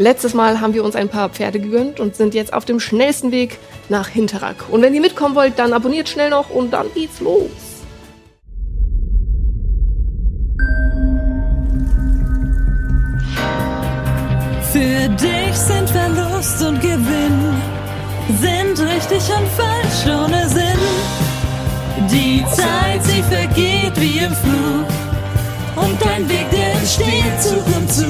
Letztes Mal haben wir uns ein paar Pferde gegönnt und sind jetzt auf dem schnellsten Weg nach Hinterrack. Und wenn ihr mitkommen wollt, dann abonniert schnell noch und dann geht's los. Für dich sind Verlust und Gewinn, sind richtig und falsch ohne Sinn. Die Zeit, sie vergeht wie im Flug und dein Weg, der entsteht Zug um Zug.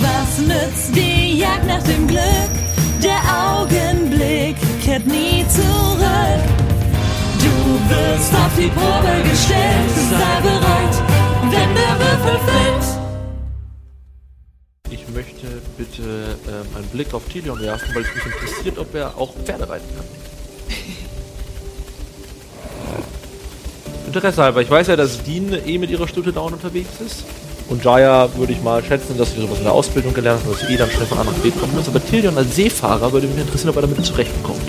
Was nützt die Jagd nach dem Glück? Der Augenblick kehrt nie zurück. Du wirst auf die Probe gestellt, sei bereit, wenn der Würfel fällt. Ich möchte bitte ähm, einen Blick auf Tilion werfen, weil es mich interessiert, ob er auch Pferde reiten kann. Interesse halber, ich weiß ja, dass Dean eh mit ihrer Stute down unterwegs ist. Und Jaya würde ich mal schätzen, dass sie sowas in der Ausbildung gelernt hat, dass sie eh dann schnell von A nach B kommen ist. Aber Tilion als Seefahrer würde mich interessieren, ob er damit zurechtkommt.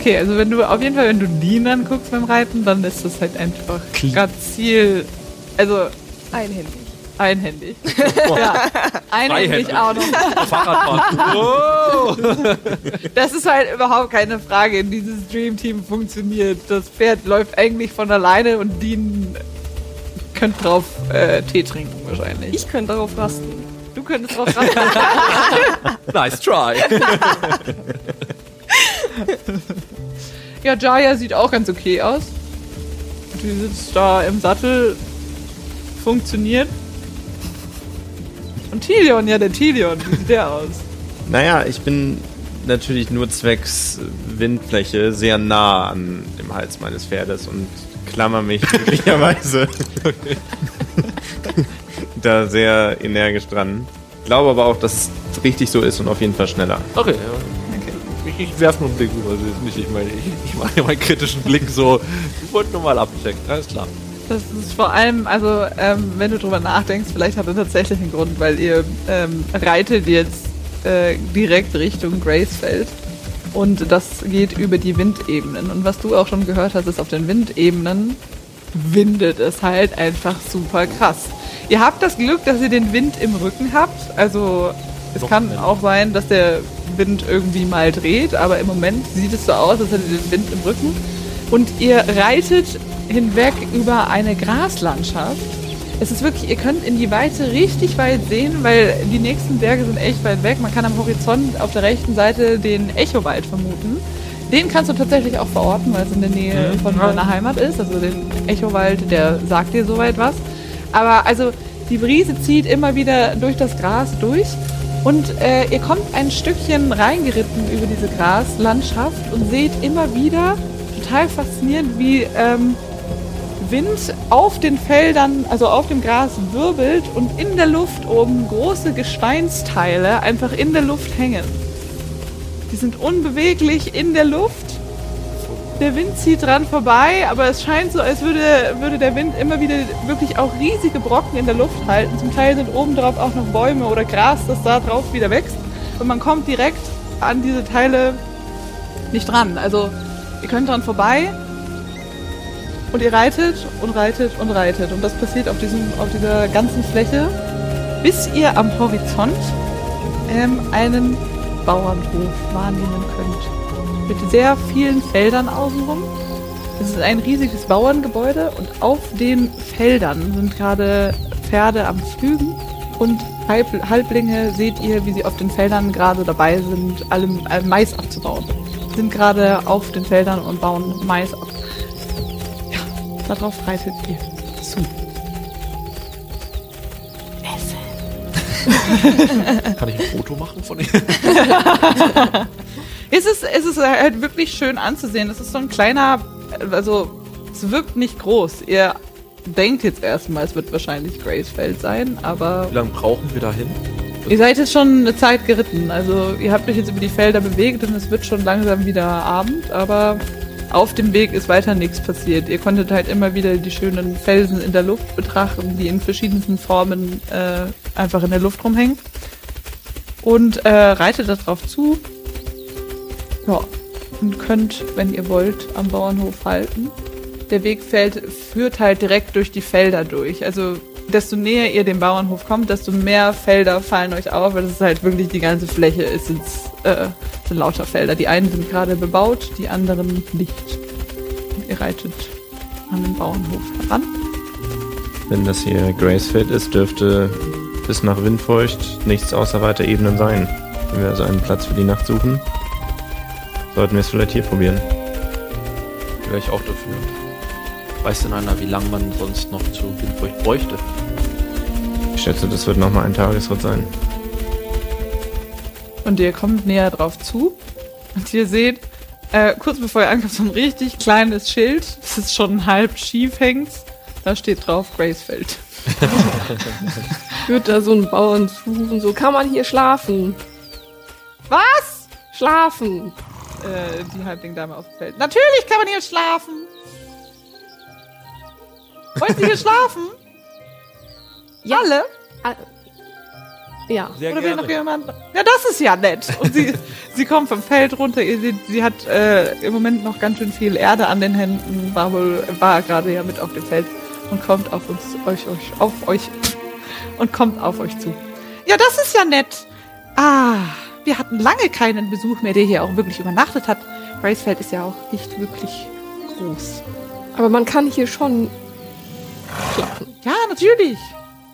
Okay, also wenn du auf jeden Fall, wenn du Dean anguckst beim Reiten, dann ist das halt einfach ganz Ziel. Also Einhändig. einhändig. ja, einhändig Freihändig. auch noch. Fahrradfahren. wow! Das ist halt überhaupt keine Frage. Dieses Dream Team funktioniert. Das Pferd läuft eigentlich von alleine und Dean könnte drauf äh, Tee trinken wahrscheinlich. Ich könnte darauf rasten. du könntest drauf raten. nice try. Ja, Jaya sieht auch ganz okay aus. Die sitzt da im Sattel, funktioniert. Und Tilion, ja, der Tilion, wie sieht der aus? Naja, ich bin natürlich nur zwecks Windfläche sehr nah an dem Hals meines Pferdes und klammer mich glücklicherweise da sehr energisch dran. Glaube aber auch, dass es richtig so ist und auf jeden Fall schneller. Okay, ja. Ich, ich werfe nur einen Blick rüber. Also nicht, ich meine, ich, ich mache ja meinen kritischen Blick so. Ich wollte nur mal abchecken. Alles klar. Das ist vor allem, also ähm, wenn du drüber nachdenkst, vielleicht hat er tatsächlich einen Grund, weil ihr ähm, reitet jetzt äh, direkt Richtung Gracefeld und das geht über die Windebenen. Und was du auch schon gehört hast, ist auf den Windebenen windet es halt einfach super krass. Ihr habt das Glück, dass ihr den Wind im Rücken habt. Also es kann auch sein, dass der Wind irgendwie mal dreht, aber im Moment sieht es so aus, als hättet ihr den Wind im Rücken. Und ihr reitet hinweg über eine Graslandschaft. Es ist wirklich, ihr könnt in die Weite richtig weit sehen, weil die nächsten Berge sind echt weit weg. Man kann am Horizont auf der rechten Seite den Echowald vermuten. Den kannst du tatsächlich auch verorten, weil es in der Nähe von deiner Heimat ist. Also den Echowald, der sagt dir soweit was. Aber also die Brise zieht immer wieder durch das Gras durch. Und äh, ihr kommt ein Stückchen reingeritten über diese Graslandschaft und seht immer wieder, total faszinierend, wie ähm, Wind auf den Feldern, also auf dem Gras wirbelt und in der Luft oben große Gesteinsteile einfach in der Luft hängen. Die sind unbeweglich in der Luft. Der Wind zieht dran vorbei, aber es scheint so, als würde, würde der Wind immer wieder wirklich auch riesige Brocken in der Luft halten. Zum Teil sind oben drauf auch noch Bäume oder Gras, das da drauf wieder wächst. Und man kommt direkt an diese Teile nicht dran. Also ihr könnt dran vorbei und ihr reitet und reitet und reitet. Und das passiert auf, diesem, auf dieser ganzen Fläche, bis ihr am Horizont ähm, einen Bauernhof wahrnehmen könnt. Mit sehr vielen Feldern außenrum. Es ist ein riesiges Bauerngebäude und auf den Feldern sind gerade Pferde am Pflügen und Halb Halblinge seht ihr, wie sie auf den Feldern gerade dabei sind, alle äh, Mais abzubauen. Sind gerade auf den Feldern und bauen Mais ab. Darauf reitet ihr zu. Kann ich ein Foto machen von ihm? Es ist, es ist halt wirklich schön anzusehen. Es ist so ein kleiner, also es wirkt nicht groß. Ihr denkt jetzt erstmal, es wird wahrscheinlich Gracefeld sein, aber Wie lange brauchen wir dahin? Ihr seid jetzt schon eine Zeit geritten. Also ihr habt euch jetzt über die Felder bewegt und es wird schon langsam wieder Abend, aber auf dem Weg ist weiter nichts passiert. Ihr konntet halt immer wieder die schönen Felsen in der Luft betrachten, die in verschiedensten Formen äh, einfach in der Luft rumhängen. Und äh, reitet darauf zu. Ja. Und könnt, wenn ihr wollt, am Bauernhof halten. Der Weg fällt, führt halt direkt durch die Felder durch. Also desto näher ihr dem Bauernhof kommt, desto mehr Felder fallen euch auf, weil das ist halt wirklich die ganze Fläche ist jetzt, äh, sind lauter Felder. Die einen sind gerade bebaut, die anderen nicht. Ihr reitet an den Bauernhof heran. Wenn das hier Gracefeld ist, dürfte bis nach Windfeucht nichts außer weiter Ebenen sein. Wenn wir also einen Platz für die Nacht suchen, sollten wir es vielleicht hier probieren. Wäre ich auch dafür. Weiß denn einer, wie lange man sonst noch zu Windfeucht bräuchte? Ich schätze, das wird nochmal ein Tagesritt sein. Und ihr kommt näher drauf zu. Und ihr seht, äh, kurz bevor ihr ankommt, so ein richtig kleines Schild, das ist schon halb schief hängt. Da steht drauf Gracefeld. Führt da so einen Bauern zu und so, kann man hier schlafen? Was? Schlafen. Äh, die Halbling-Dame auf dem Feld. Natürlich kann man hier schlafen. Wollt ihr hier schlafen? Ja. Alle? Ah, Ja. Sehr Oder will noch jemand? Ja, das ist ja nett. Und sie, sie kommt vom Feld runter. Seht, sie hat äh, im Moment noch ganz schön viel Erde an den Händen. War wohl, war gerade ja mit auf dem Feld und kommt auf uns, euch, euch, auf euch und kommt auf euch zu. Ja, das ist ja nett. Ah, wir hatten lange keinen Besuch mehr, der hier auch wirklich übernachtet hat. Gracefeld ist ja auch nicht wirklich groß. Aber man kann hier schon schlafen. Ja, natürlich.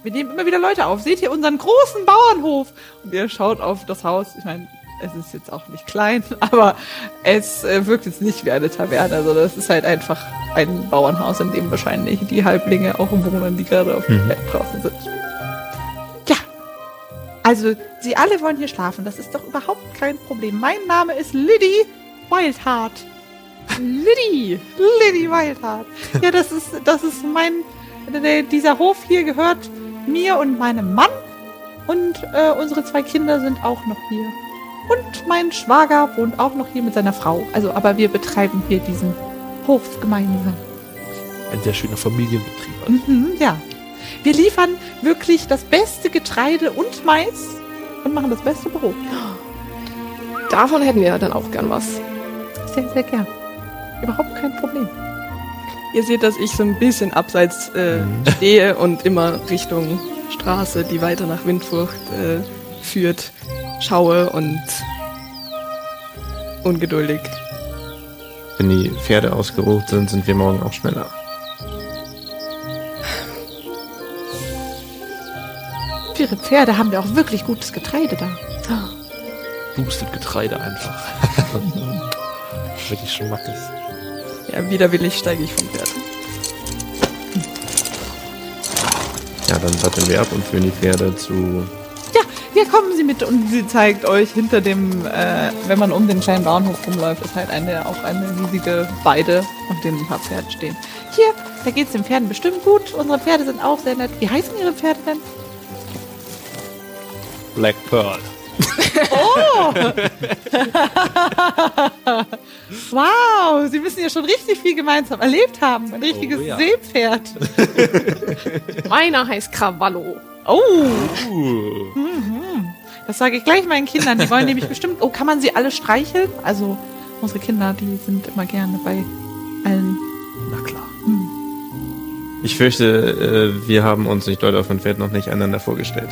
Wir nehmen immer wieder Leute auf. Seht ihr unseren großen Bauernhof? Und ihr schaut auf das Haus. Ich meine, es ist jetzt auch nicht klein, aber es äh, wirkt jetzt nicht wie eine Taverne. Also das ist halt einfach ein Bauernhaus, in dem wahrscheinlich die Halblinge auch wohnen, die gerade auf dem Feld draußen sind. Ja. Also, sie alle wollen hier schlafen. Das ist doch überhaupt kein Problem. Mein Name ist Liddy Wildheart. Liddy! Liddy Wildheart. Ja, das ist, das ist mein, dieser Hof hier gehört mir und meinem Mann. Und äh, unsere zwei Kinder sind auch noch hier. Und mein Schwager wohnt auch noch hier mit seiner Frau. Also, aber wir betreiben hier diesen Hof gemeinsam. Ein sehr schöner Familienbetrieb. Mhm, ja. Wir liefern wirklich das beste Getreide und Mais und machen das beste Brot. Davon hätten wir dann auch gern was. Sehr, sehr gern. Überhaupt kein Problem. Ihr seht, dass ich so ein bisschen abseits äh, stehe und immer Richtung Straße, die weiter nach Windfurcht äh, führt, schaue und ungeduldig. Wenn die Pferde ausgeruht sind, sind wir morgen auch schneller. Für ihre Pferde haben wir auch wirklich gutes Getreide da. Boostet Getreide einfach. Richtig Schmackes. Ja, widerwillig steige ich vom Pferd. Ja, dann satteln wir ab und führen die Pferde zu. Ja, hier kommen Sie mit und sie zeigt euch hinter dem, äh, wenn man um den kleinen Bauernhof rumläuft, ist halt eine, auch eine riesige Weide, auf dem ein paar Pferde stehen. Hier, da geht's den Pferden bestimmt gut. Unsere Pferde sind auch sehr nett. Wie heißen Ihre Pferde denn? Black Pearl. Wow, Sie müssen ja schon richtig viel gemeinsam erlebt haben. Ein richtiges ja. Seepferd. Meiner heißt Krawallo. Oh, das sage ich gleich meinen Kindern. Die wollen nämlich bestimmt. Oh, kann man sie alle streicheln? Also unsere Kinder, die sind immer gerne bei allen. Na klar. Ich fürchte, äh, wir haben uns nicht dort auf dem Pferd noch nicht einander vorgestellt.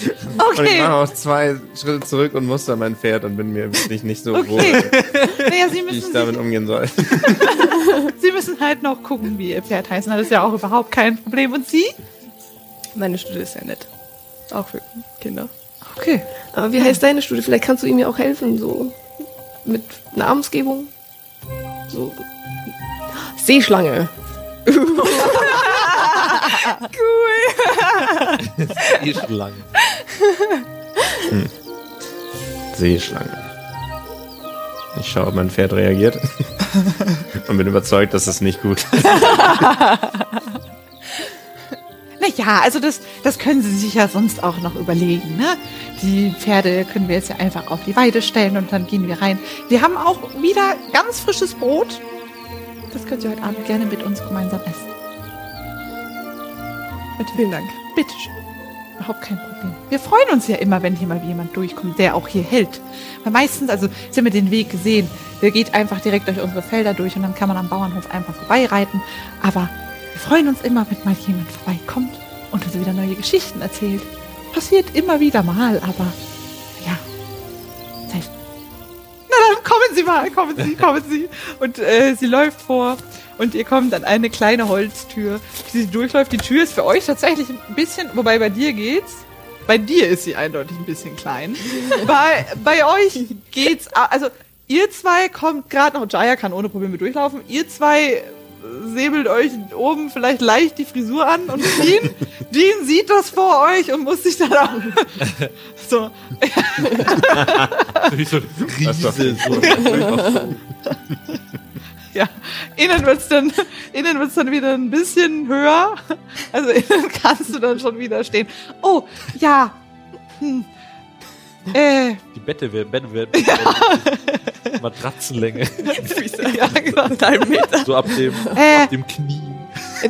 Und ich Okay, mache auch zwei Schritte zurück und muster mein Pferd und bin mir wirklich nicht so wohl, okay. Naja, sie wie ich müssen, damit umgehen soll. sie müssen halt noch gucken, wie ihr Pferd heißt. Das ist ja auch überhaupt kein Problem. Und Sie? Meine Studie ist sehr nett. Auch für Kinder. Okay. Aber wie heißt deine Studie? Vielleicht kannst du ihm ja auch helfen, so mit Namensgebung. So. Seeschlange. Eh schon lange. Seeschlange. Ich schaue, ob mein Pferd reagiert. und bin überzeugt, dass es nicht gut ist. Nee, ja, also das, das können Sie sich ja sonst auch noch überlegen. Ne? Die Pferde können wir jetzt ja einfach auf die Weide stellen und dann gehen wir rein. Wir haben auch wieder ganz frisches Brot. Das könnt ihr heute Abend gerne mit uns gemeinsam essen. Bitte, Vielen Dank. bitte schön. Überhaupt kein Problem. Wir freuen uns ja immer, wenn hier mal jemand durchkommt, der auch hier hält. Weil meistens, also Sie haben den Weg gesehen, der geht einfach direkt durch unsere Felder durch und dann kann man am Bauernhof einfach vorbeireiten. Aber wir freuen uns immer, wenn mal jemand vorbeikommt und uns wieder neue Geschichten erzählt. Passiert immer wieder mal, aber ja. Na dann kommen Sie mal, kommen Sie, kommen Sie. Und äh, sie läuft vor und ihr kommt an eine kleine Holztür, die sie durchläuft. Die Tür ist für euch tatsächlich ein bisschen, wobei bei dir geht's. Bei dir ist sie eindeutig ein bisschen klein. bei, bei euch geht's, a- also ihr zwei kommt gerade noch, Jaya kann ohne Probleme durchlaufen. Ihr zwei säbelt euch oben vielleicht leicht die Frisur an und Dean, Dean sieht das vor euch und muss sich dann auch so, Wie so Riese. So. Ja, innen wird's dann, innen wird's dann wieder ein bisschen höher. Also innen kannst du dann schon wieder stehen. Oh, ja. Hm. Äh, Die Bette wird, Bette wird Matratzenlänge. ja, genau. So ab dem, Äh. ab dem Knie.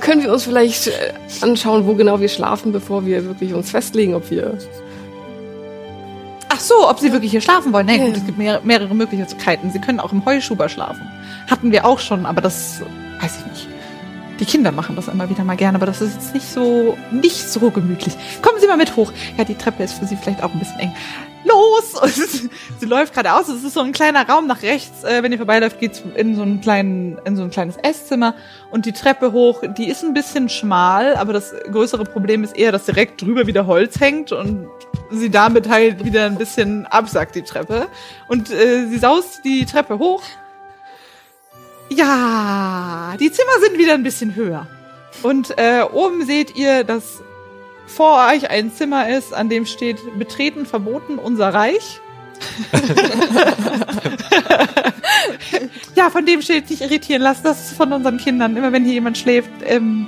Können wir uns vielleicht äh, anschauen, wo genau wir schlafen, bevor wir wirklich uns festlegen, ob wir. Ach so, ob sie wirklich hier schlafen wollen. Ja. gut, es gibt mehr, mehrere Möglichkeiten. Sie können auch im Heuschuber schlafen. Hatten wir auch schon, aber das weiß ich nicht. Die Kinder machen das immer wieder mal gerne, aber das ist jetzt nicht so, nicht so gemütlich. Kommen Sie mal mit hoch. Ja, die Treppe ist für Sie vielleicht auch ein bisschen eng. Los! Und sie läuft gerade aus. Es ist so ein kleiner Raum nach rechts. Äh, wenn ihr vorbeiläuft, geht's in so einen kleinen, in so ein kleines Esszimmer und die Treppe hoch. Die ist ein bisschen schmal, aber das größere Problem ist eher, dass direkt drüber wieder Holz hängt und sie damit halt wieder ein bisschen absackt, die Treppe. Und äh, sie saust die Treppe hoch. Ja, die Zimmer sind wieder ein bisschen höher. Und äh, oben seht ihr, dass vor euch ein Zimmer ist, an dem steht Betreten verboten, unser Reich. ja, von dem steht nicht irritieren lassen. Das ist von unseren Kindern. Immer wenn hier jemand schläft, ähm,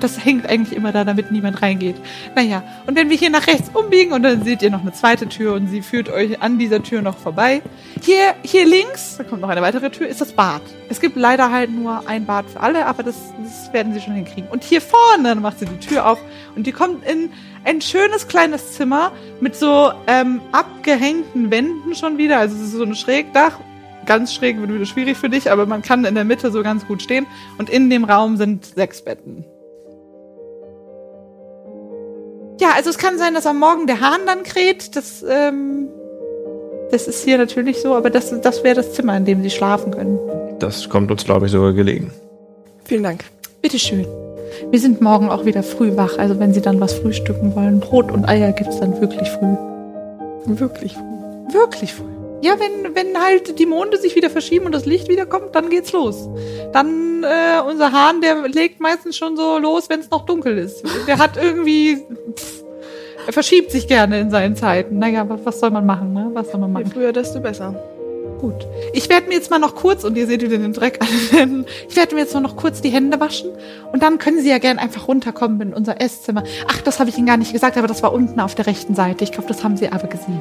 das hängt eigentlich immer da, damit niemand reingeht. Naja, und wenn wir hier nach rechts umbiegen und dann seht ihr noch eine zweite Tür und sie führt euch an dieser Tür noch vorbei. Hier, hier links, da kommt noch eine weitere Tür, ist das Bad. Es gibt leider halt nur ein Bad für alle, aber das, das werden sie schon hinkriegen. Und hier vorne macht sie die Tür auf und die kommt in ein schönes kleines Zimmer mit so ähm, abgehängten Wänden schon wieder. Also es ist so ein Schrägdach. Ganz schräg wird wieder schwierig für dich, aber man kann in der Mitte so ganz gut stehen. Und in dem Raum sind sechs Betten. Ja, also es kann sein, dass am Morgen der Hahn dann kräht. Das, ähm, das ist hier natürlich so, aber das, das wäre das Zimmer, in dem sie schlafen können. Das kommt uns, glaube ich, sogar gelegen. Vielen Dank. Bitteschön. Wir sind morgen auch wieder früh wach. Also wenn Sie dann was frühstücken wollen, Brot und Eier gibt's dann wirklich früh. Wirklich. Wirklich früh. Ja, wenn, wenn halt die Monde sich wieder verschieben und das Licht wieder kommt, dann geht's los. Dann, äh, unser Hahn, der legt meistens schon so los, wenn es noch dunkel ist. Der hat irgendwie, er verschiebt sich gerne in seinen Zeiten. Naja, was, was soll man machen, ne? Was soll man Je machen? früher, desto besser. Gut. Ich werde mir jetzt mal noch kurz, und ihr seht wieder den Dreck an den Händen, ich werde mir jetzt nur noch kurz die Hände waschen und dann können Sie ja gern einfach runterkommen in unser Esszimmer. Ach, das habe ich Ihnen gar nicht gesagt, aber das war unten auf der rechten Seite. Ich glaube, das haben Sie aber gesehen.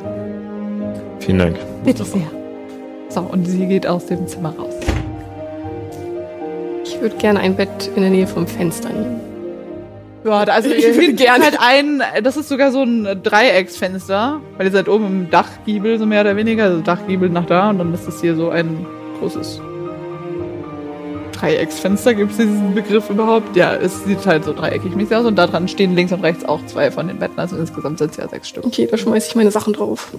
Vielen Dank. Bitte sehr. So, und sie geht aus dem Zimmer raus. Ich würde gerne ein Bett in der Nähe vom Fenster nehmen. Ja, also Ich findet gerne- halt ein, das ist sogar so ein Dreiecksfenster, weil ihr seid oben im Dachgiebel, so mehr oder weniger, also Dachgiebel nach da und dann ist das hier so ein großes Dreiecksfenster. Gibt es diesen Begriff überhaupt? Ja, es sieht halt so dreieckig mäßig aus und da dran stehen links und rechts auch zwei von den Betten, also insgesamt sind es ja sechs Stück. Okay, da schmeiße ich meine Sachen drauf.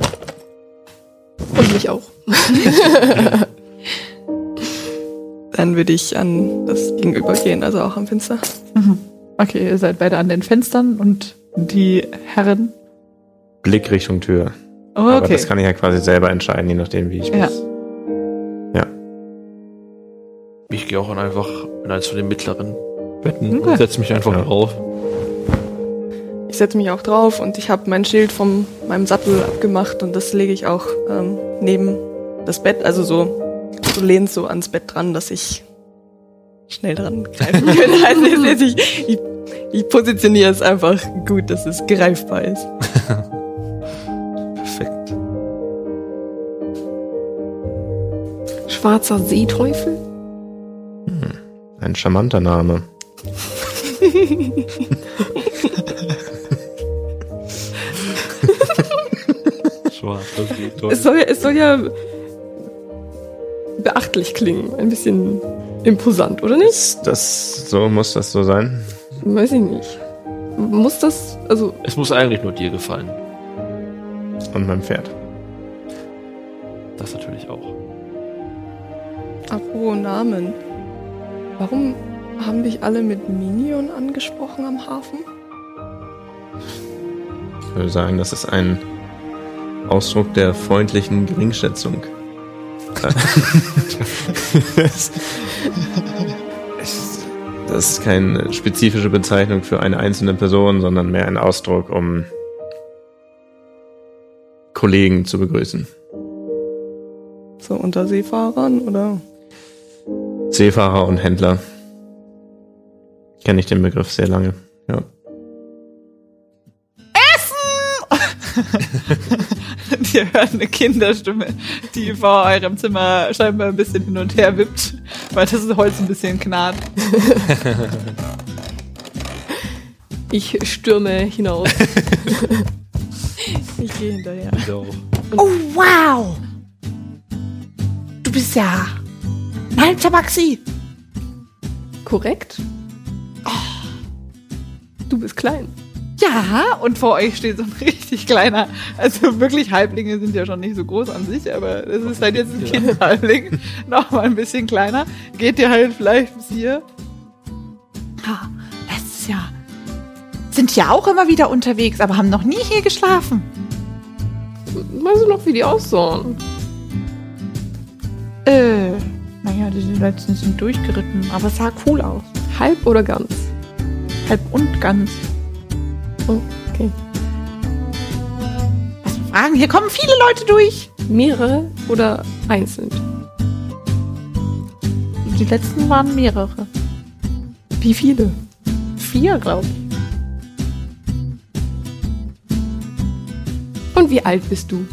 Und mich auch. Dann würde ich an das Gegenüber gehen, also auch am Fenster. Okay, ihr seid beide an den Fenstern und die Herren. Blick Richtung Tür. Oh, Aber okay. das kann ich ja quasi selber entscheiden, je nachdem, wie ich Ja. muss. Ich gehe auch einfach in eins von den mittleren Betten Okay. und setze mich einfach Ja. drauf. Ich setze mich auch drauf und ich habe mein Schild von meinem Sattel abgemacht und das lege ich auch ähm, neben das Bett, also so, so lehnt so ans Bett dran, dass ich schnell dran greifen kann. Also ich, ich, ich positioniere es einfach gut, dass es greifbar ist. Perfekt. Schwarzer Seeteufel? Ein charmanter Name. Schwarz, das geht toll. Es soll, ja- es soll ja beachtlich klingen. Ein bisschen imposant, oder nicht? Das so? Muss das so sein? Weiß ich nicht. Muss das, also, Es muss eigentlich nur dir gefallen. Und mein Pferd. Das natürlich auch. Apropos Namen. Warum haben dich alle mit Minion angesprochen am Hafen? Ich würde sagen, das ist ein Ausdruck der freundlichen Geringschätzung. das, das ist keine spezifische Bezeichnung für eine einzelne Person, sondern mehr ein Ausdruck, um Kollegen zu begrüßen. So unter Seefahrern oder? Seefahrer und Händler. Kenne ich den Begriff sehr lange. Ja. Ihr hört eine Kinderstimme, die vor eurem Zimmer scheinbar ein bisschen hin und her wippt, weil das Holz ein bisschen knarrt. ich stürme hinaus. Ich gehe hinterher. Ich auch. Oh, wow! Du bist ja ein Maxi. Korrekt? Du bist klein. Ja, und vor euch steht so ein richtig kleiner, also wirklich Halblinge sind ja schon nicht so groß an sich, aber das ist halt jetzt ein Kindhalbling, noch mal ein bisschen kleiner. Geht ihr halt vielleicht bis hier? Ha, das ist ja. Sind ja auch immer wieder unterwegs, aber haben noch nie hier geschlafen. Weißt du noch, wie die aussahen? Äh, naja, die sind letztens sind durchgeritten, aber es sah cool aus. Halb oder ganz? Halb und ganz. Oh, okay. Was für Fragen? Hier kommen viele Leute durch. Mehrere oder einzeln? Die letzten waren mehrere. Wie viele? Vier, glaube ich. Und wie alt bist du?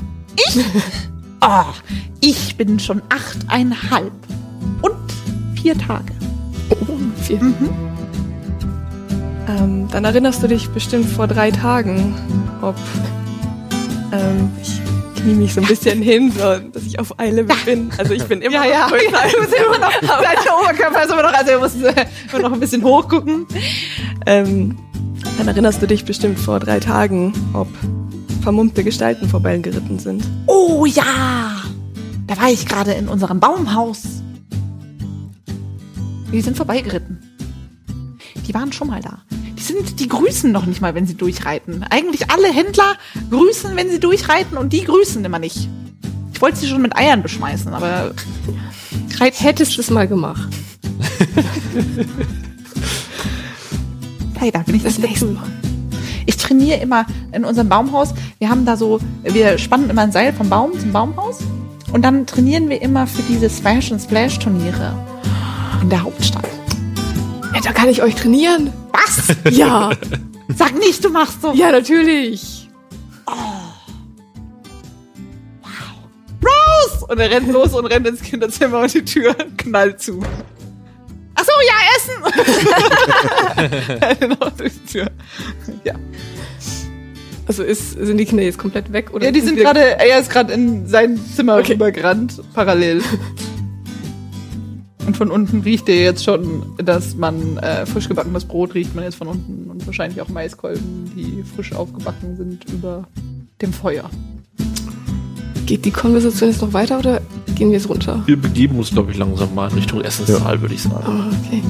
Oh, ich bin schon achteinhalb. Und vier Tage. Oh, vier. Ähm, dann erinnerst du dich bestimmt vor drei Tagen, ob ähm, ich knie mich so ein bisschen hin, so, dass ich auf Eile bin. Also ich bin immer Ja, ja, noch ja, als du musst immer noch, dein Oberkörper ist immer noch, also ihr müsst äh, immer noch ein bisschen hochgucken. Ähm, dann erinnerst du dich bestimmt vor drei Tagen, ob vermummte Gestalten vorbeigeritten sind. Oh ja! Da war ich gerade in unserem Baumhaus. Die sind vorbeigeritten. Die waren schon mal da. Die sind, die grüßen noch nicht mal, wenn sie durchreiten. Eigentlich alle Händler grüßen, wenn sie durchreiten und die grüßen immer nicht. Ich wollte sie schon mit Eiern beschmeißen, aber Hättest du es mal gemacht? leider bin ich das nächste Mal. Ich trainiere immer in unserem Baumhaus. Wir haben da so, wir spannen immer ein Seil vom Baum zum Baumhaus und dann trainieren wir immer für diese Smash and Splash Turniere in der Hauptstadt. Da kann ich euch trainieren. Was? Ja, Sag nicht, du machst so. ja, natürlich. Rose! Und er rennt los und rennt ins Kinderzimmer und die Tür knallt zu. Ach so, ja, Essen. genau, durch die Tür. Ja. Also ist, sind die Kinder jetzt komplett weg? Oder ja, die sind wir- gerade, er ist gerade in sein Zimmer Okay. rübergerannt, parallel. Und von unten riecht ihr jetzt schon, dass man äh, frisch gebackenes Brot riecht man jetzt von unten und wahrscheinlich auch Maiskolben, die frisch aufgebacken sind über dem Feuer. Geht die Konversation jetzt noch weiter oder gehen wir jetzt runter? Wir begeben uns, glaube ich, langsam mal in Richtung Essenssaal, würde ich sagen. Ah, okay.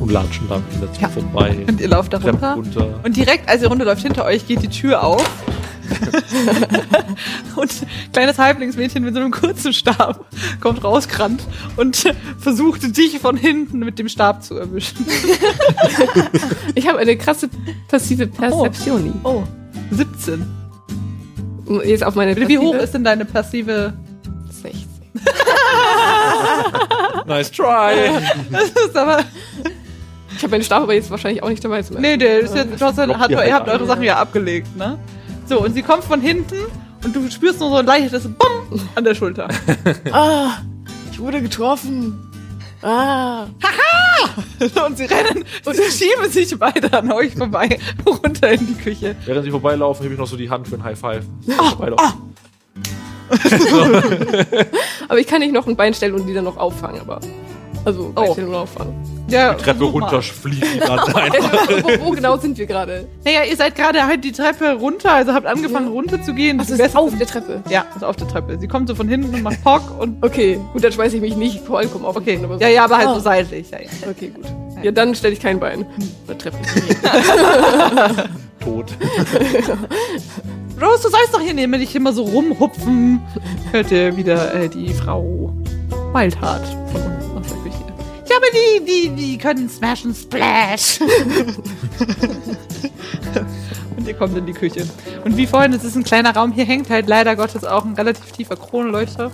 Und latschen da am Kinderzimmer Ja. vorbei. Und ihr lauft da runter. runter. Und direkt, als ihr runterläuft, hinter euch geht die Tür auf. und ein kleines Halblingsmädchen mit so einem kurzen Stab kommt rausgerannt und versucht dich von hinten mit dem Stab zu erwischen. Ich habe eine krasse passive Perzeption. Oh, 17. Jetzt auf meine Wie hoch ist denn deine passive? 16. Nice try. Das ist aber. Ich habe meinen Stab aber jetzt wahrscheinlich auch nicht dabei zum Nee, der ist jetzt, hast, Klopft hat, ihr halt habt eure Sachen ja abgelegt, ne? So, und sie kommt von hinten und du spürst nur so ein leichtes Bumm an der Schulter. Ah, ich wurde getroffen. Ah. und sie rennen und sie schieben sich beide an euch vorbei runter in die Küche. Während sie vorbeilaufen, hebe ich noch so die Hand für ein High Five. Oh, Vorbeilaufen. Aber ich kann nicht noch ein Bein stellen und die dann noch auffangen, aber. Also, Oh. Beinstellung und auffangen. Ja, Die Treppe versuch mal. runter fliegt die dann einfach. wo, wo genau sind wir gerade? Naja, ihr seid gerade halt die Treppe runter, also habt angefangen runter zu gehen. Also, ist auf der Treppe. Ja, ist auf der Treppe. Sie kommt so von hinten und macht Pock und. Okay, gut, dann schmeiße ich mich nicht vollkommen auf Okay, Boden, ja, ja, aber halt Oh. so seitlich. Ja, ja. Okay, gut. Ja, dann stelle ich kein Bein. Treffe ich mich. Tot. Rose, du sollst doch hier neben nicht immer so rumhupfen. Hört ihr wieder äh, die Frau Wildheart von unten aus der Küche. Aber die, die, die können Smash and Splash. Und ihr kommt in die Küche. Und wie vorhin, es ist ein kleiner Raum. Hier hängt halt leider Gottes auch ein relativ tiefer Kronleuchter.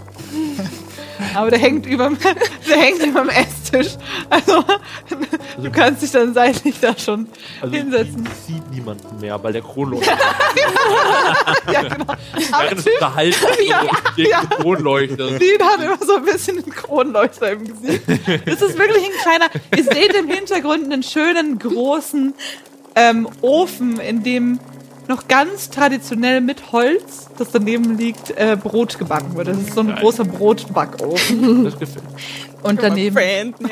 Aber der hängt überm, der hängt überm Esstisch. Also, du kannst dich dann seitlich da schon Also hinsetzen. sieht niemanden mehr, weil der Kronleuchter Ja, genau. Während des Unterhalten Ja, gegen ja. Kronleuchter. Dean hat immer so ein bisschen einen Kronleuchter im Gesicht. Das ist wirklich ein kleiner. Ihr seht im Hintergrund einen schönen großen ähm, Ofen, in dem noch ganz traditionell mit Holz, das daneben liegt, äh, Brot gebacken wird. Das ist so ein großer Brotbackofen. Das gefällt. Und daneben, man.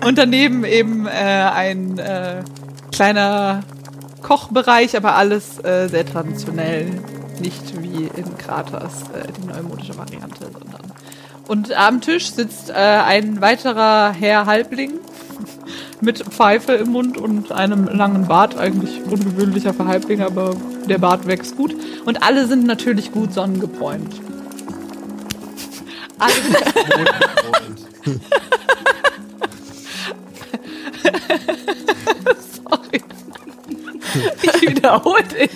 und daneben eben äh, ein äh, kleiner Kochbereich, aber alles äh, sehr traditionell. Nicht wie in Kraters, äh, die neumodische Variante, sondern. Und am Tisch sitzt äh, ein weiterer Herr Halbling mit Pfeife im Mund und einem langen Bart. Eigentlich ungewöhnlicher für Halblinge, aber der Bart wächst gut. Und alle sind natürlich gut sonnengebräunt. Sorry. Ich wiederhole dich.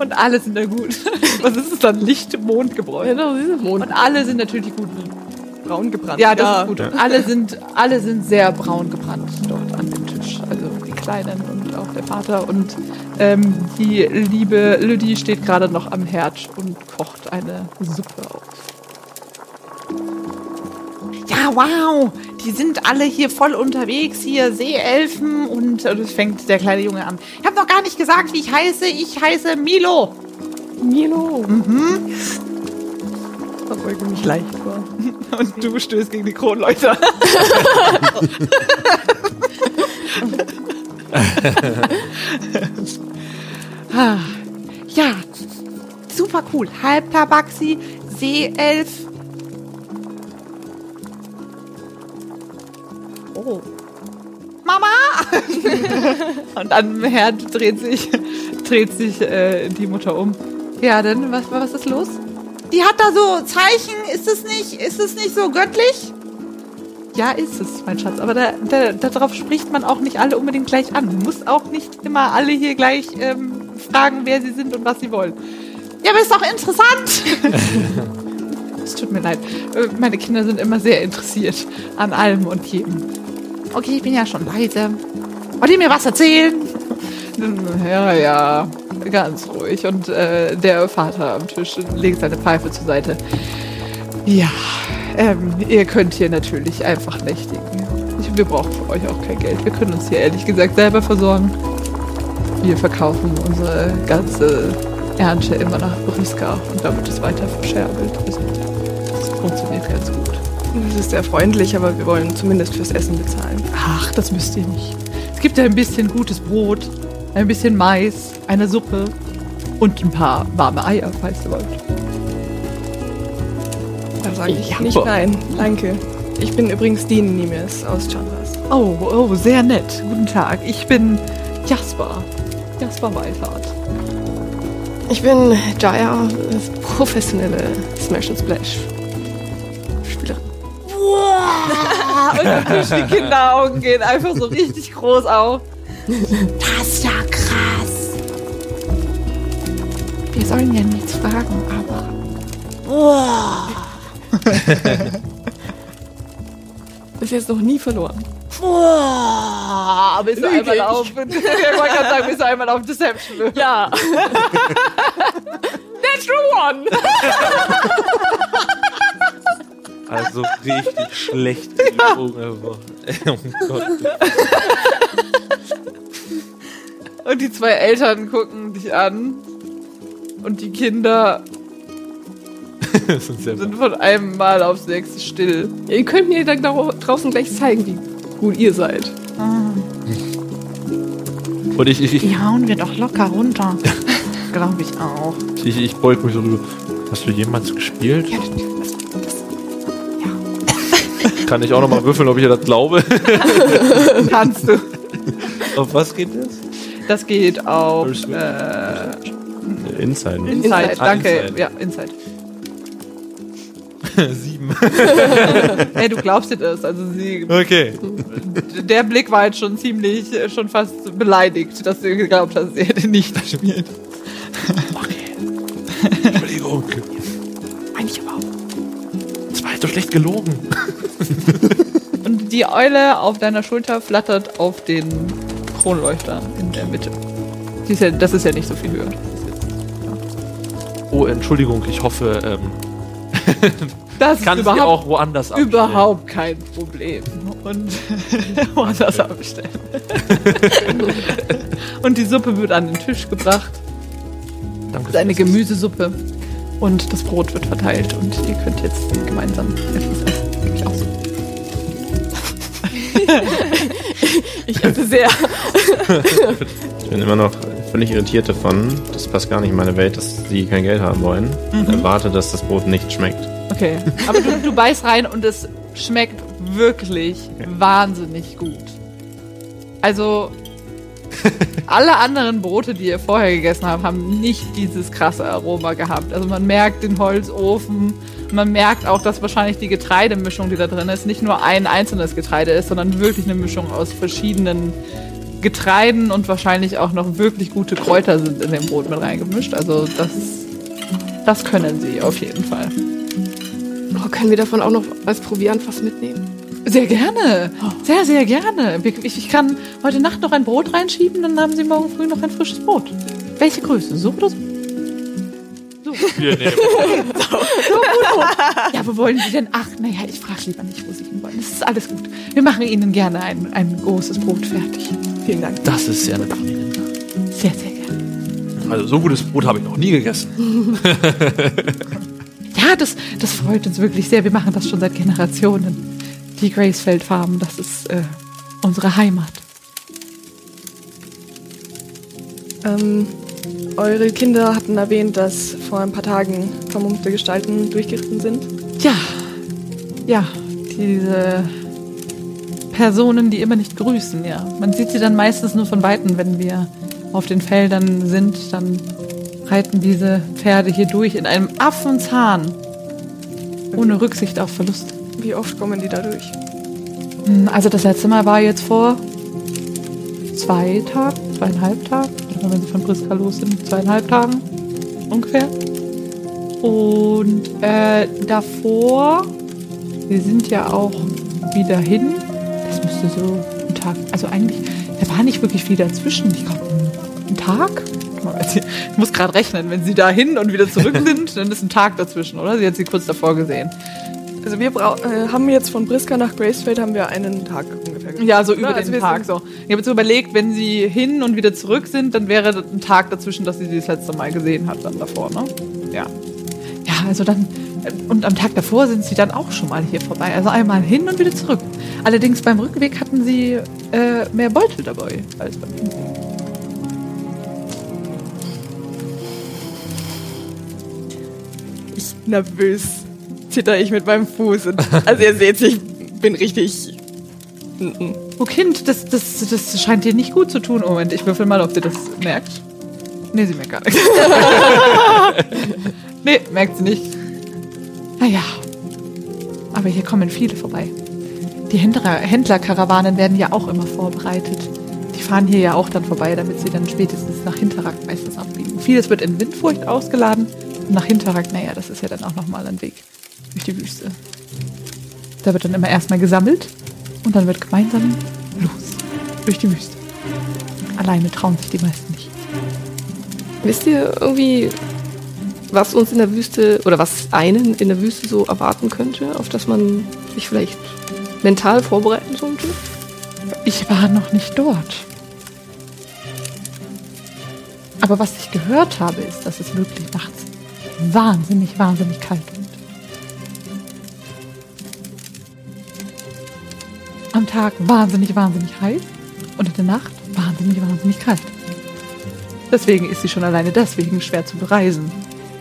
Und alle sind da gut. Was ist es dann? Licht, Mond gebräunt. Genau, Mond. Und alle sind natürlich gut. Braun gebrannt. Ja, das ist gut. Und alle sind, alle sind sehr braun gebrannt dort an dem Tisch. Also die Kleinen und auch der Vater. Und ähm, die liebe Lydie steht gerade noch am Herd und kocht eine Suppe auf. Ja, wow! Die sind alle hier voll unterwegs, hier Seeelfen und das fängt der kleine Junge an. Ich habe noch gar nicht gesagt, wie ich heiße. Ich heiße Milo. Milo. Da beuge mich leicht vor. Und du stößt gegen die Kronleuchter. Ah, ja, super cool. Halbtabaxi, Seeelf. Oh. Mama! Und am Herd dreht sich, dreht sich äh, die Mutter um. Ja, denn was, was ist los? Die hat da so Zeichen. Ist es nicht, ist es nicht so göttlich? Ja, ist es, mein Schatz. Aber da, da, darauf spricht man auch nicht alle unbedingt gleich an. Man muss auch nicht immer alle hier gleich ähm, fragen, wer sie sind und was sie wollen. Ja, aber ist doch interessant. es tut mir leid. Äh, Meine Kinder sind immer sehr interessiert an allem und jedem. Okay, ich bin ja schon leise. Wollt ihr mir was erzählen? Ja, ja, ganz ruhig. Und äh, der Vater am Tisch legt seine Pfeife zur Seite. Ja, ähm, ihr könnt hier natürlich einfach nächtigen. Ich, wir brauchen für euch auch kein Geld. Wir können uns hier ehrlich gesagt selber versorgen. Wir verkaufen unsere ganze Ernte immer nach Briska und damit es weiter verscherbelt. Das, das funktioniert ganz gut. Das ist sehr freundlich, aber wir wollen zumindest fürs Essen bezahlen. Ach, das müsst ihr nicht. Es gibt ja ein bisschen gutes Brot, ein bisschen Mais, eine Suppe und ein paar warme Eier, falls ihr wollt. Da sage ich Ja, nicht boah. nein. Danke. Ich bin übrigens Dean Nimes aus Chandras. Oh, oh, sehr nett. Guten Tag. Ich bin Jasper. Jasper Weithart. Ich bin Jaya, das professionelle Smash and Splash Und am Tisch die Kinderaugen gehen einfach so richtig groß auf. Das ist ja krass. Wir sollen ja nichts fragen, aber. Bis jetzt noch nie verloren. Oh, bist du Lüge einmal ich. auf. Ich wollte gerade sagen, bist du einmal auf Deception. Ja. Natural One. Also richtig schlecht Übung einfach. Oh Gott. Und die zwei Eltern gucken dich an. Und die Kinder sind sind von einem Mal aufs nächste still. Ihr könnt mir da drau- draußen gleich zeigen, wie gut ihr seid. Und ich, ich, ich, Die hauen wir doch locker runter. Glaube ich auch. ich, ich beug mich so drüber. Hast du jemals gespielt? Ja, Kann ich auch nochmal würfeln, ob ich dir das glaube? Kannst du. Auf was geht das? Das geht auf äh, Inside. Inside. Ah, Danke. Inside. Ja, Inside. Sieben. Hey, du glaubst dir das. Also sie, Okay. der Blick war jetzt schon ziemlich, äh, schon fast beleidigt, dass du geglaubt hast, sie hätte nicht gespielt. Entschuldigung. Meine ich aber auch. Jetzt so schlecht gelogen. Und die Eule auf deiner Schulter flattert auf den Kronleuchter in der Mitte. Ist ja, das ist ja nicht so viel höher. Oh, Entschuldigung, ich hoffe, ähm, Das kann überhaupt, auch woanders abstellen. überhaupt kein Problem. Und woanders abstellen. Und die Suppe wird an den Tisch gebracht. Danke. Das ist eine Gemüsesuppe. Und das Brot wird verteilt. Und ihr könnt jetzt gemeinsam etwas essen. Ich auch so. Ich esse sehr. Ich bin immer noch völlig irritiert davon. Das passt gar nicht in meine Welt, dass sie kein Geld haben wollen. Und erwarte, dass das Brot nicht schmeckt. Okay. Aber du, du beißt rein und es schmeckt wirklich wahnsinnig gut. Also, alle anderen Brote, die ihr vorher gegessen habt, haben nicht dieses krasse Aroma gehabt. Also man merkt den Holzofen, man merkt auch, dass wahrscheinlich die Getreidemischung, die da drin ist, nicht nur ein einzelnes Getreide ist, sondern wirklich eine Mischung aus verschiedenen Getreiden und wahrscheinlich auch noch wirklich gute Kräuter sind in dem Brot mit reingemischt. Also das, das können sie auf jeden Fall. Oh, können wir davon auch noch als Proviant was mitnehmen? Sehr gerne. Sehr, sehr gerne. Ich, ich kann heute Nacht noch ein Brot reinschieben, dann haben Sie morgen früh noch ein frisches Brot. Welche Größe? So oder so? Wir nehmen. Ja, wo wollen Sie denn? Ach, naja, ich frage lieber nicht, wo Sie hin wollen. Das ist alles gut. Wir machen Ihnen gerne ein, ein großes Brot fertig. Vielen Dank. Das ist sehr nett von Ihnen. Sehr, sehr gerne. Also so gutes Brot habe ich noch nie gegessen. Ja, das, das freut uns wirklich sehr. Wir machen das schon seit Generationen. Die Gracefeld Farm, das ist äh, unsere Heimat. Ähm, eure Kinder hatten erwähnt, dass vor ein paar Tagen vermummte Gestalten durchgeritten sind. Ja, ja, diese Personen, die immer nicht grüßen, ja. Man sieht sie dann meistens nur von Weitem, wenn wir auf den Feldern sind, dann reiten diese Pferde hier durch in einem Affenzahn. Ohne Rücksicht auf Verlust. Wie oft kommen die da durch? Hm, Also das letzte Mal war jetzt vor zwei Tagen, zweieinhalb Tagen, wenn sie von Briska los sind, zweieinhalb Tagen ungefähr. Und äh, davor, wir sind ja auch wieder hin, das müsste so ein Tag, also eigentlich, da war nicht wirklich viel dazwischen, ich glaube ein Tag. Ich muss gerade rechnen, wenn sie da hin und wieder zurück sind, dann ist ein Tag dazwischen, oder? Sie hat sie kurz davor gesehen. Also wir äh, haben jetzt von Briska nach Gracefeld haben wir einen Tag ungefähr. Ja, so über Ja, also den Tag so. Ich habe jetzt überlegt, wenn sie hin und wieder zurück sind, dann wäre ein Tag dazwischen, dass sie sie das letzte Mal gesehen hat, dann davor, ne? Ja. Ja, also dann, äh, und am Tag davor sind sie dann auch schon mal hier vorbei. Also einmal hin und wieder zurück. Allerdings beim Rückweg hatten sie äh, mehr Beutel dabei als beim Hinweg. Ich nervös zitter ich mit meinem Fuß. Und, also ihr seht, ich bin richtig. Oh Kind, das, das, das scheint dir nicht gut zu tun. Moment, ich würfel mal, ob sie das merkt. Nee, sie merkt gar nichts. nee, merkt sie nicht. Naja. Aber hier kommen viele vorbei. Die Händler, Händlerkarawanen werden ja auch immer vorbereitet. Die fahren hier ja auch dann vorbei, damit sie dann spätestens nach Hinterrack meistens abbiegen. Vieles wird in Windfurcht ausgeladen. Und nach Hinterrack, naja, das ist ja dann auch nochmal ein Weg durch die Wüste. Da wird dann immer erstmal gesammelt Und dann wird gemeinsam los. Durch die Wüste. Alleine trauen sich die meisten nicht. Wisst ihr irgendwie, was uns in der Wüste oder was einen in der Wüste so erwarten könnte, auf das man sich vielleicht mental vorbereiten sollte? Ich war noch nicht dort. Aber was ich gehört habe, ist, dass es wirklich nachts wahnsinnig, wahnsinnig kalt wird. Tag wahnsinnig, wahnsinnig heiß und in der Nacht wahnsinnig, wahnsinnig kalt. Deswegen ist sie schon alleine deswegen schwer zu bereisen.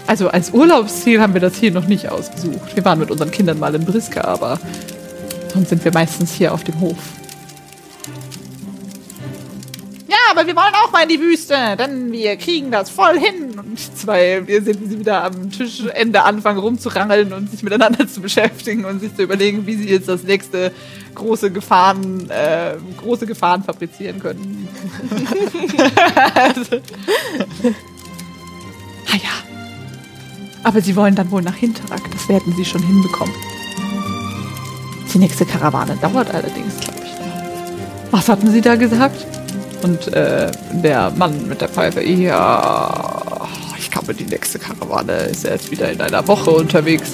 Also als Urlaubsziel haben wir das hier noch nicht ausgesucht. Wir waren mit unseren Kindern mal in Briska, aber sonst sind wir meistens hier auf dem Hof. Aber wir wollen auch mal in die Wüste, denn wir kriegen das voll hin. Und zwei, wir wie sie wieder am Tischende anfangen rumzurangeln und sich miteinander zu beschäftigen und sich zu überlegen, wie sie jetzt das nächste große Gefahren, äh, große Gefahren fabrizieren können. also. Ah ja. Aber sie wollen dann wohl nach Hinterrack. Das werden sie schon hinbekommen. Die nächste Karawane dauert allerdings, glaube ich. Was hatten sie da gesagt? Und äh, der Mann mit der Pfeife, ja, ich glaube, die nächste Karawane ist erst wieder in einer Woche unterwegs.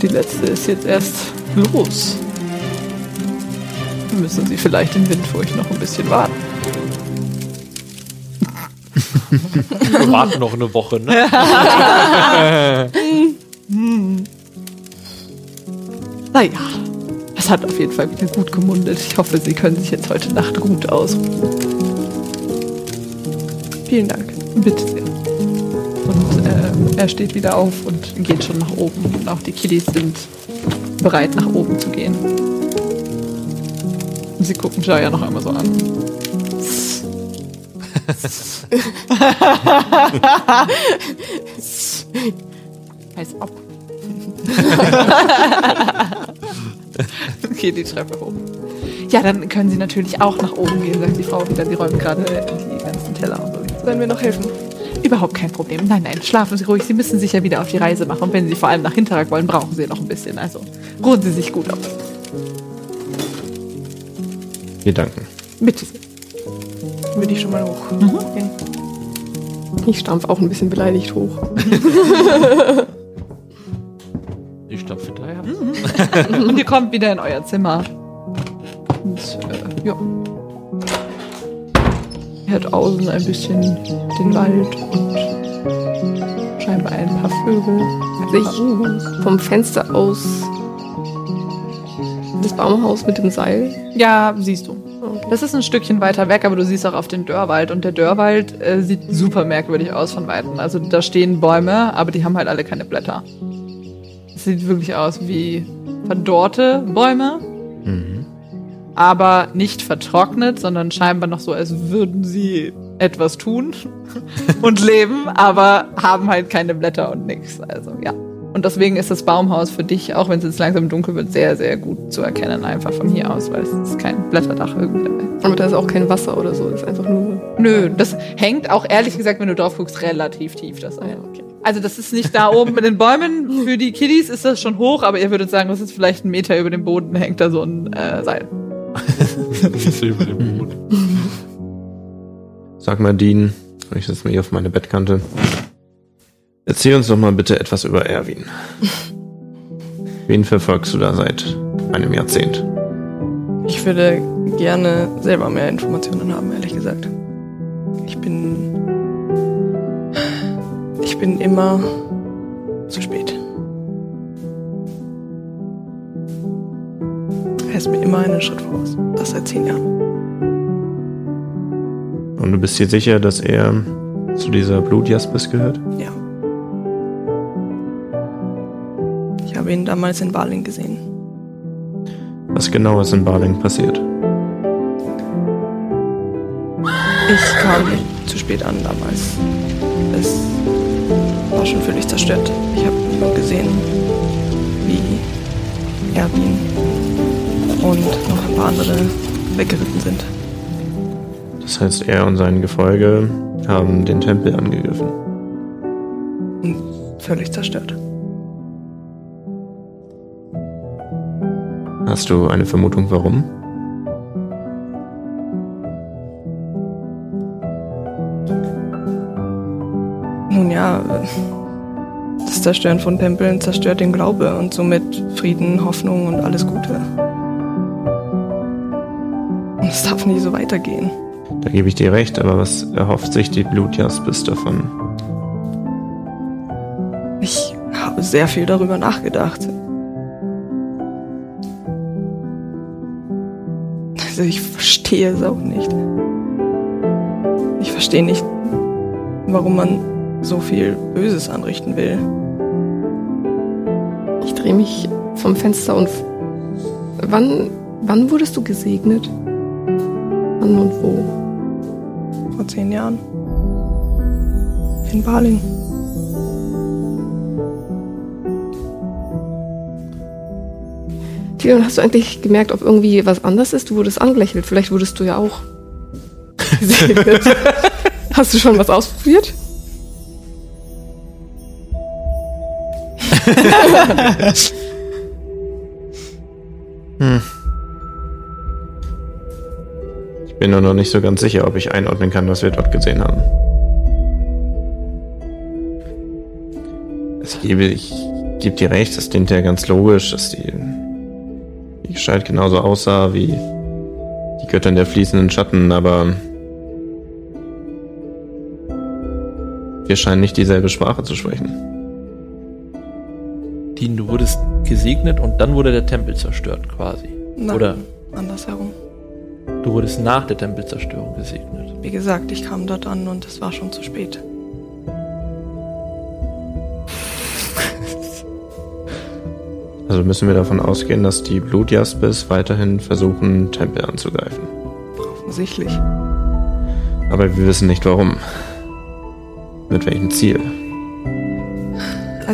Die letzte ist jetzt erst los. Müssen Sie vielleicht in Windfurcht noch ein bisschen warten. Wir warten noch eine Woche, ne? hat auf jeden Fall wieder gut gemundet. Ich hoffe, Sie können sich jetzt heute Nacht gut ausruhen. Vielen Dank. Bitte sehr. Und äh, er steht wieder auf und geht schon nach oben. Und auch die Kiddies sind bereit, nach oben zu gehen. Und sie gucken Jaya noch einmal so an. Heiß ab. okay, die Treppe hoch. Ja, dann können Sie natürlich auch nach oben gehen, sagt die Frau wieder. Sie räumen gerade die ganzen Teller und so. Sollen wir noch helfen? Überhaupt kein Problem. Nein, nein, schlafen Sie ruhig. Sie müssen sich ja wieder auf die Reise machen. Und wenn Sie vor allem nach Hinterrag wollen, brauchen Sie noch ein bisschen. Also ruhen Sie sich gut aus. Wir danken. Bitte sehr. Würde ich schon mal hoch. gehen. Ich stampf auch ein bisschen beleidigt hoch. Und ihr kommt wieder in euer Zimmer. Und äh, ja. Ihr hört außen ein bisschen den Wald und scheinbar ein paar Vögel. Sich vom Fenster aus das Baumhaus mit dem Seil. Ja, siehst du. Das ist ein Stückchen weiter weg, aber du siehst auch auf den Dörrwald. Und der Dörrwald äh, sieht super merkwürdig aus von Weitem. Also da stehen Bäume, aber die haben halt alle keine Blätter. Es sieht wirklich aus wie verdorrte Bäume, aber nicht vertrocknet, sondern scheinbar noch so, als würden sie etwas tun und leben, aber haben halt keine Blätter und nix. Also ja. Und deswegen ist das Baumhaus für dich, auch wenn es jetzt langsam dunkel wird, sehr, sehr gut zu erkennen, einfach von hier aus, weil es ist kein Blätterdach irgendwie dabei. Aber da ist auch kein Wasser oder so. Das ist einfach nur. Nö, das hängt auch ehrlich gesagt, wenn du drauf guckst, relativ tief das Seil. okay. Also das ist nicht da oben mit den Bäumen. Für die Kiddies ist das schon hoch, aber ihr würdet sagen, das ist vielleicht ein Meter über dem Boden, hängt da so ein äh, Seil. Das ist über dem Boden. Sag mal, Dean, ich setze mich hier auf meine Bettkante. Erzähl uns doch mal bitte etwas über Erwin. Wen verfolgst du da seit einem Jahrzehnt? Ich würde gerne selber mehr Informationen haben, ehrlich gesagt. Ich bin. Ich bin immer zu spät. Er ist mir immer einen Schritt voraus. Das seit zehn Jahren. Und du bist dir sicher, dass er zu dieser Blutjaspis gehört? Ja. Ich habe ihn damals in Baling gesehen. Was genau ist in Baling passiert? Ich kam zu spät an damals. War schon völlig zerstört. Ich habe nur gesehen, wie Erwin und noch ein paar andere weggeritten sind. Das heißt, er und sein Gefolge haben den Tempel angegriffen. Und völlig zerstört. Hast du eine Vermutung, warum? Ja, das Zerstören von Tempeln zerstört den Glaube und somit Frieden, Hoffnung und alles Gute. Und es darf nicht so weitergehen. Da gebe ich dir recht, aber was erhofft sich die Blutjaspis davon? Ich habe sehr viel darüber nachgedacht. Also ich verstehe es auch nicht. Ich verstehe nicht, warum man so viel Böses anrichten will. Ich drehe mich vom Fenster und. Wann, wann wurdest du gesegnet? Wann und wo? Vor zehn Jahren. In Baling. Tilion, hast du eigentlich gemerkt, ob irgendwie was anders ist? Du wurdest angelächelt. Vielleicht wurdest du ja auch gesegnet. hast du schon was ausprobiert? Ich bin nur noch nicht so ganz sicher, ob ich einordnen kann, was wir dort gesehen haben. Es gebe, ich gebe dir recht, das klingt ja ganz logisch, dass die, die Gestalt genauso aussah wie die Göttin der fließenden Schatten, aber wir scheinen nicht dieselbe Sprache zu sprechen. Dean, du wurdest gesegnet und dann wurde der Tempel zerstört quasi. Nein, Oder andersherum. du wurdest nach der Tempelzerstörung gesegnet. Wie gesagt, ich kam dort an und es war schon zu spät. Also müssen wir davon ausgehen, dass die Blutjaspis weiterhin versuchen, Tempel anzugreifen. Offensichtlich. Aber wir wissen nicht warum. Mit welchem Ziel.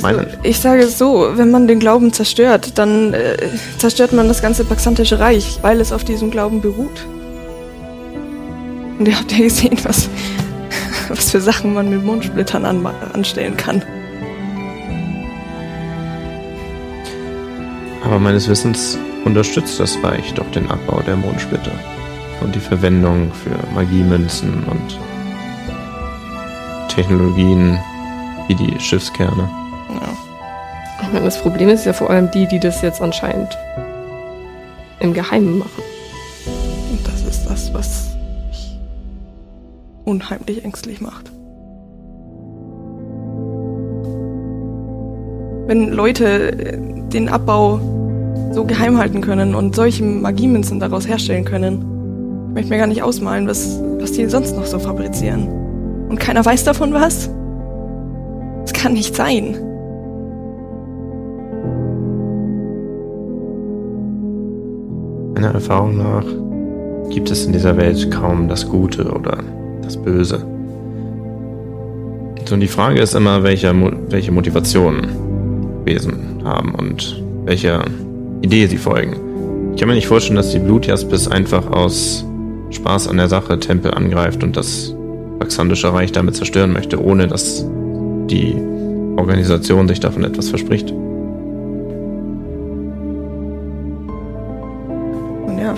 Also, Meine- ich sage es so, wenn man den Glauben zerstört, dann äh, zerstört man das ganze Paxantische Reich, weil es auf diesem Glauben beruht. Und ihr habt ja gesehen, was, was für Sachen man mit Mondsplittern an, anstellen kann. Aber meines Wissens unterstützt das Reich doch den Abbau der Mondsplitter. Und die Verwendung für Magiemünzen und Technologien wie die Schiffskerne. Ich meine, das Problem ist ja vor allem die, die das jetzt anscheinend im Geheimen machen. Und das ist das, was mich unheimlich ängstlich macht. Wenn Leute äh, den Abbau so geheim halten können und solche Magiemünzen daraus herstellen können, ich möchte mir gar nicht ausmalen, was, was die sonst noch so fabrizieren. Und keiner weiß davon was? Das kann nicht sein. Meiner Erfahrung nach gibt es in dieser Welt kaum das Gute oder das Böse. Und die Frage ist immer, welche, welche Motivation Wesen haben und welcher Idee sie folgen. Ich kann mir nicht vorstellen, dass die Blutjaspis einfach aus Spaß an der Sache Tempel angreift und das Baxandische Reich damit zerstören möchte, ohne dass die Organisation sich davon etwas verspricht.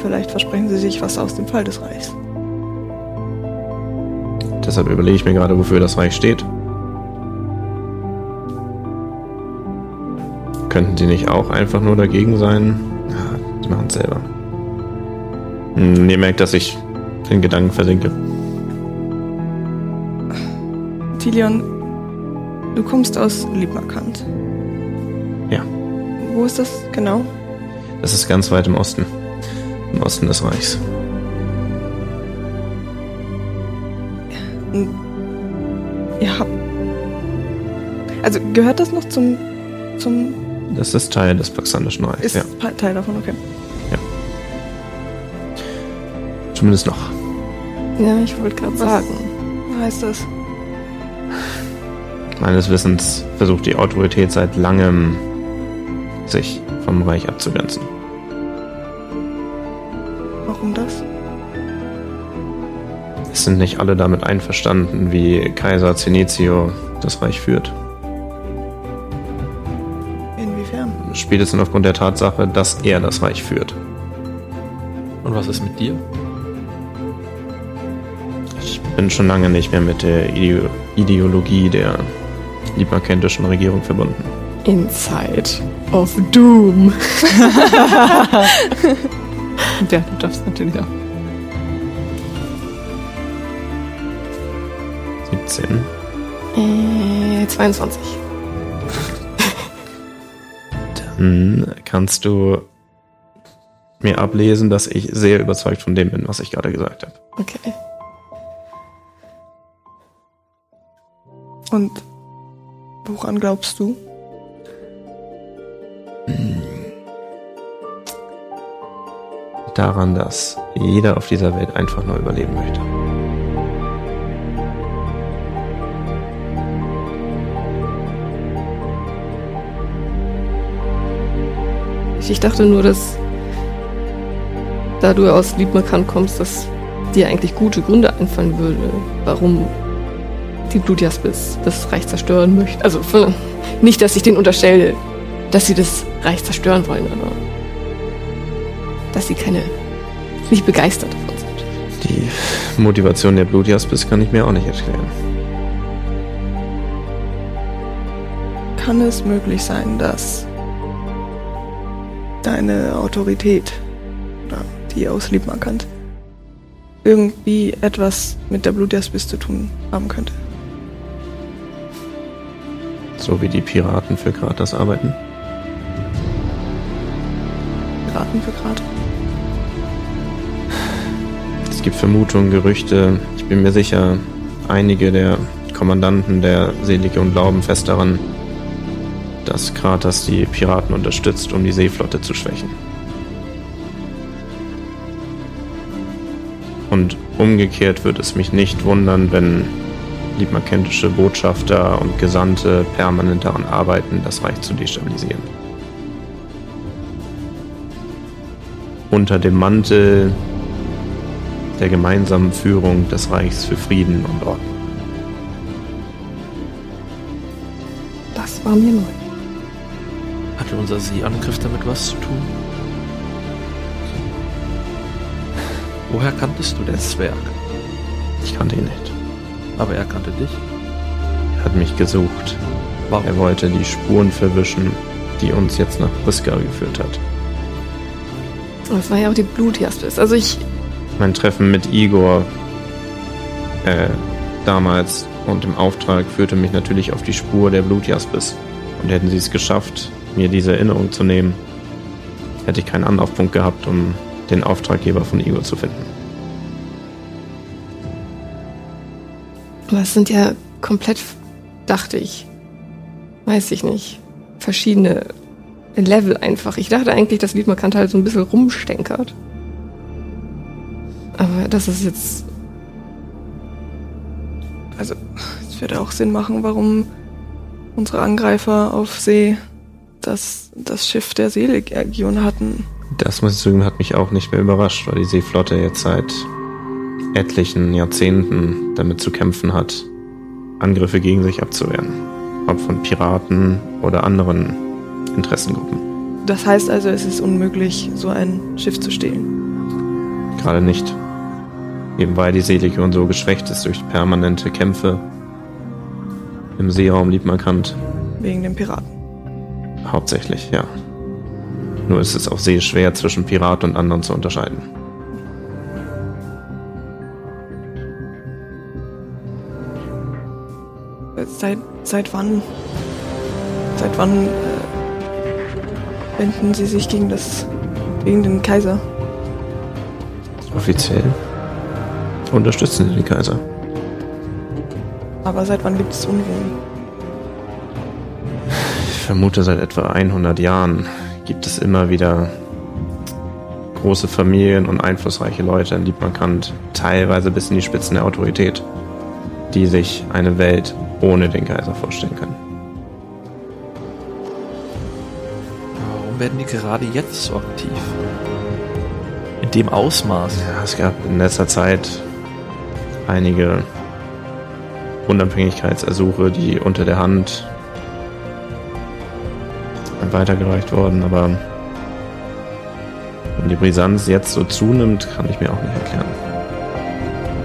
Vielleicht versprechen sie sich was aus dem Fall des Reichs. Deshalb überlege ich mir gerade, wofür das Reich steht. Könnten die nicht auch einfach nur dagegen sein? Ja, die machen es selber. Hm, ihr merkt, dass ich in Gedanken versinke. Tilion, du kommst aus Liebmarkant. Ja. Wo ist das genau? Das ist ganz weit im Osten. Im Osten des Reichs. Habt. Also gehört das noch zum. zum. Das ist Teil des Paxandischen Reichs, Ist ja. Teil davon, okay. Zumindest noch. Ja, ich wollte gerade sagen. Was heißt das? Meines Wissens versucht die Autorität seit langem, sich vom Reich abzugrenzen. Das? Es sind nicht alle damit einverstanden, wie Kaiser Zenezio das Reich führt. Inwiefern? Sp Spätestens aufgrund der Tatsache, dass er das Reich führt. Und was ist mit dir? Ich bin schon lange nicht mehr mit der Ideo Ideologie der liebmarkentischen Regierung verbunden. Inside of Doom. Ja, du darfst natürlich auch. 17. Äh, 22. Dann kannst du mir ablesen, dass ich sehr überzeugt von dem bin, was ich gerade gesagt habe. Okay. Und woran glaubst du? Daran, dass jeder auf dieser Welt einfach nur überleben möchte. Ich, dachte nur, dass da du aus Liebmerkant kommst, dass dir eigentlich gute Gründe einfallen würde, warum die Blutjaspis das Reich zerstören möchten. Also nicht, dass ich denen unterstelle, dass sie das Reich zerstören wollen, aber dass sie keine nicht begeistert davon sind. Die Motivation der Blutjaspis kann ich mir auch nicht erklären. Kann es möglich sein, dass deine Autorität, oder die aus Liebmarkant, irgendwie etwas mit der Blutjaspis zu tun haben könnte? So wie die Piraten für Kratos arbeiten. Raten für Grad. Es gibt Vermutungen, Gerüchte. Ich bin mir sicher, einige der Kommandanten der Seelegion glauben fest daran, dass Kratos die Piraten unterstützt, um die Seeflotte zu schwächen. Und umgekehrt würde es mich nicht wundern, wenn liebmarkentische Botschafter und Gesandte permanent daran arbeiten, das Reich zu destabilisieren. Unter dem Mantel der gemeinsamen Führung des Reichs für Frieden und Ordnung. Das war mir neu. Hatte unser Seeangriff damit was zu tun? Woher kanntest du den Zwerg? Ich kannte ihn nicht. Aber er kannte dich. Er hat mich gesucht. Warum? Er wollte die Spuren verwischen, die uns jetzt nach Briska geführt hat. Das war ja auch die Blutjaspis. Also ich, Mein Treffen mit Igor äh, damals und im Auftrag führte mich natürlich auf die Spur der Blutjaspis. Und hätten sie es geschafft, mir diese Erinnerung zu nehmen, hätte ich keinen Anlaufpunkt gehabt, um den Auftraggeber von Igor zu finden. aber es sind ja komplett, dachte ich, weiß ich nicht, verschiedene Level einfach. Ich dachte eigentlich, dass Wiedmerkant halt so ein bisschen rumstenkert. Aber das ist jetzt, Also, es würde auch Sinn machen, warum unsere Angreifer auf See das, das Schiff der Seelegion hatten. Das muss ich zugeben, hat mich auch nicht mehr überrascht, weil die Seeflotte jetzt seit etlichen Jahrzehnten damit zu kämpfen hat, Angriffe gegen sich abzuwehren. Ob von Piraten oder anderen Interessengruppen. Das heißt also, es ist unmöglich, so ein Schiff zu stehlen. Gerade nicht. Eben weil die Seelegion so geschwächt ist durch permanente Kämpfe im Seeraum liebmarkant. Wegen den Piraten. Hauptsächlich, ja. Nur ist es auf See schwer zwischen Pirat und anderen zu unterscheiden. Seit, seit wann? Seit wann äh, wenden sie sich gegen das. gegen den Kaiser? Offiziell unterstützen sie den Kaiser. Aber seit wann gibt es Unruhen? Ich vermute, seit etwa 100 Jahren gibt es immer wieder große Familien und einflussreiche Leute in Liebmarkant, teilweise bis in die Spitzen der Autorität, die sich eine Welt ohne den Kaiser vorstellen können. Werden die gerade jetzt so aktiv? In dem Ausmaß. Ja, es gab in letzter Zeit einige Unabhängigkeitsersuche, die unter der Hand weitergereicht worden, aber wenn die Brisanz jetzt so zunimmt, kann ich mir auch nicht erklären.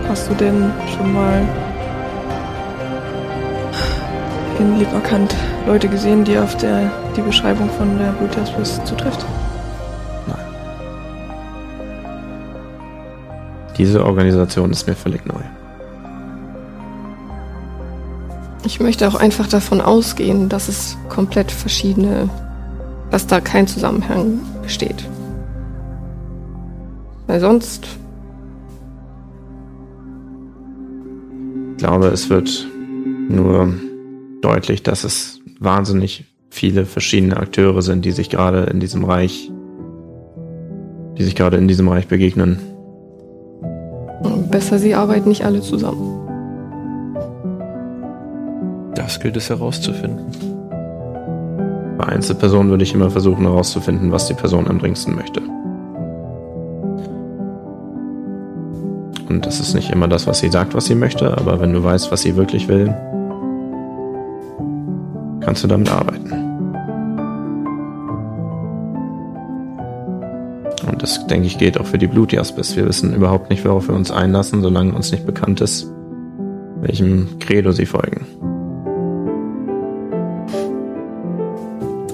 Hast du denn schon mal in Lieberkant Leute gesehen, die auf der die Beschreibung von der Blutjaspis zutrifft? Diese Organisation ist mir völlig neu. Ich möchte auch einfach davon ausgehen, dass es komplett verschiedene, dass da kein Zusammenhang besteht. Weil sonst, Ich glaube, es wird nur deutlich, dass es wahnsinnig viele verschiedene Akteure sind, die sich gerade in diesem Reich, die sich gerade in diesem Reich begegnen. besser sie arbeiten nicht alle zusammen. Das gilt es herauszufinden. Bei Einzelpersonen würde ich immer versuchen herauszufinden, was die Person am dringendsten möchte. Und das ist nicht immer das, was sie sagt, was sie möchte, aber wenn du weißt, was sie wirklich will, kannst du damit arbeiten. Und das, denke ich, gilt auch für die Blutjaspis. Wir wissen überhaupt nicht, worauf wir uns einlassen, solange uns nicht bekannt ist, welchem Credo sie folgen.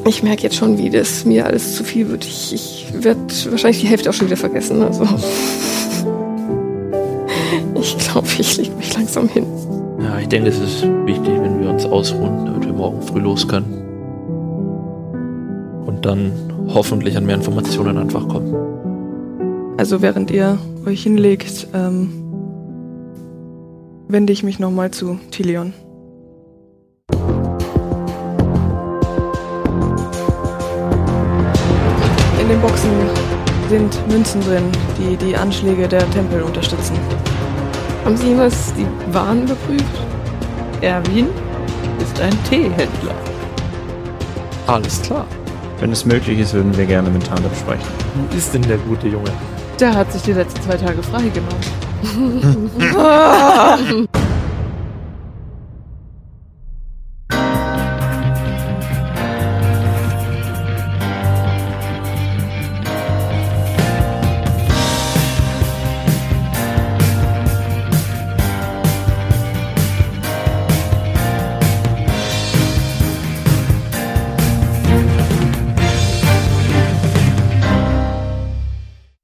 Ich merke jetzt schon, wie das mir alles zu viel wird. Ich, ich werde wahrscheinlich die Hälfte auch schon wieder vergessen. Also. Ich glaube, ich lege mich langsam hin. Ja, ich denke, es ist wichtig, wenn wir uns ausruhen, damit wir morgen früh los können. Und dann hoffentlich an mehr Informationen einfach kommen. Also während ihr euch hinlegt, ähm, wende ich mich nochmal zu Tilion. In den Boxen sind Münzen drin, die die Anschläge der Tempel unterstützen. Haben Sie jemals die Waren überprüft? Erwin ist ein Teehändler. Alles klar. Wenn es möglich ist, würden wir gerne mit Tante besprechen. Wo ist denn der gute Junge? Der hat sich die letzten zwei Tage freigenommen.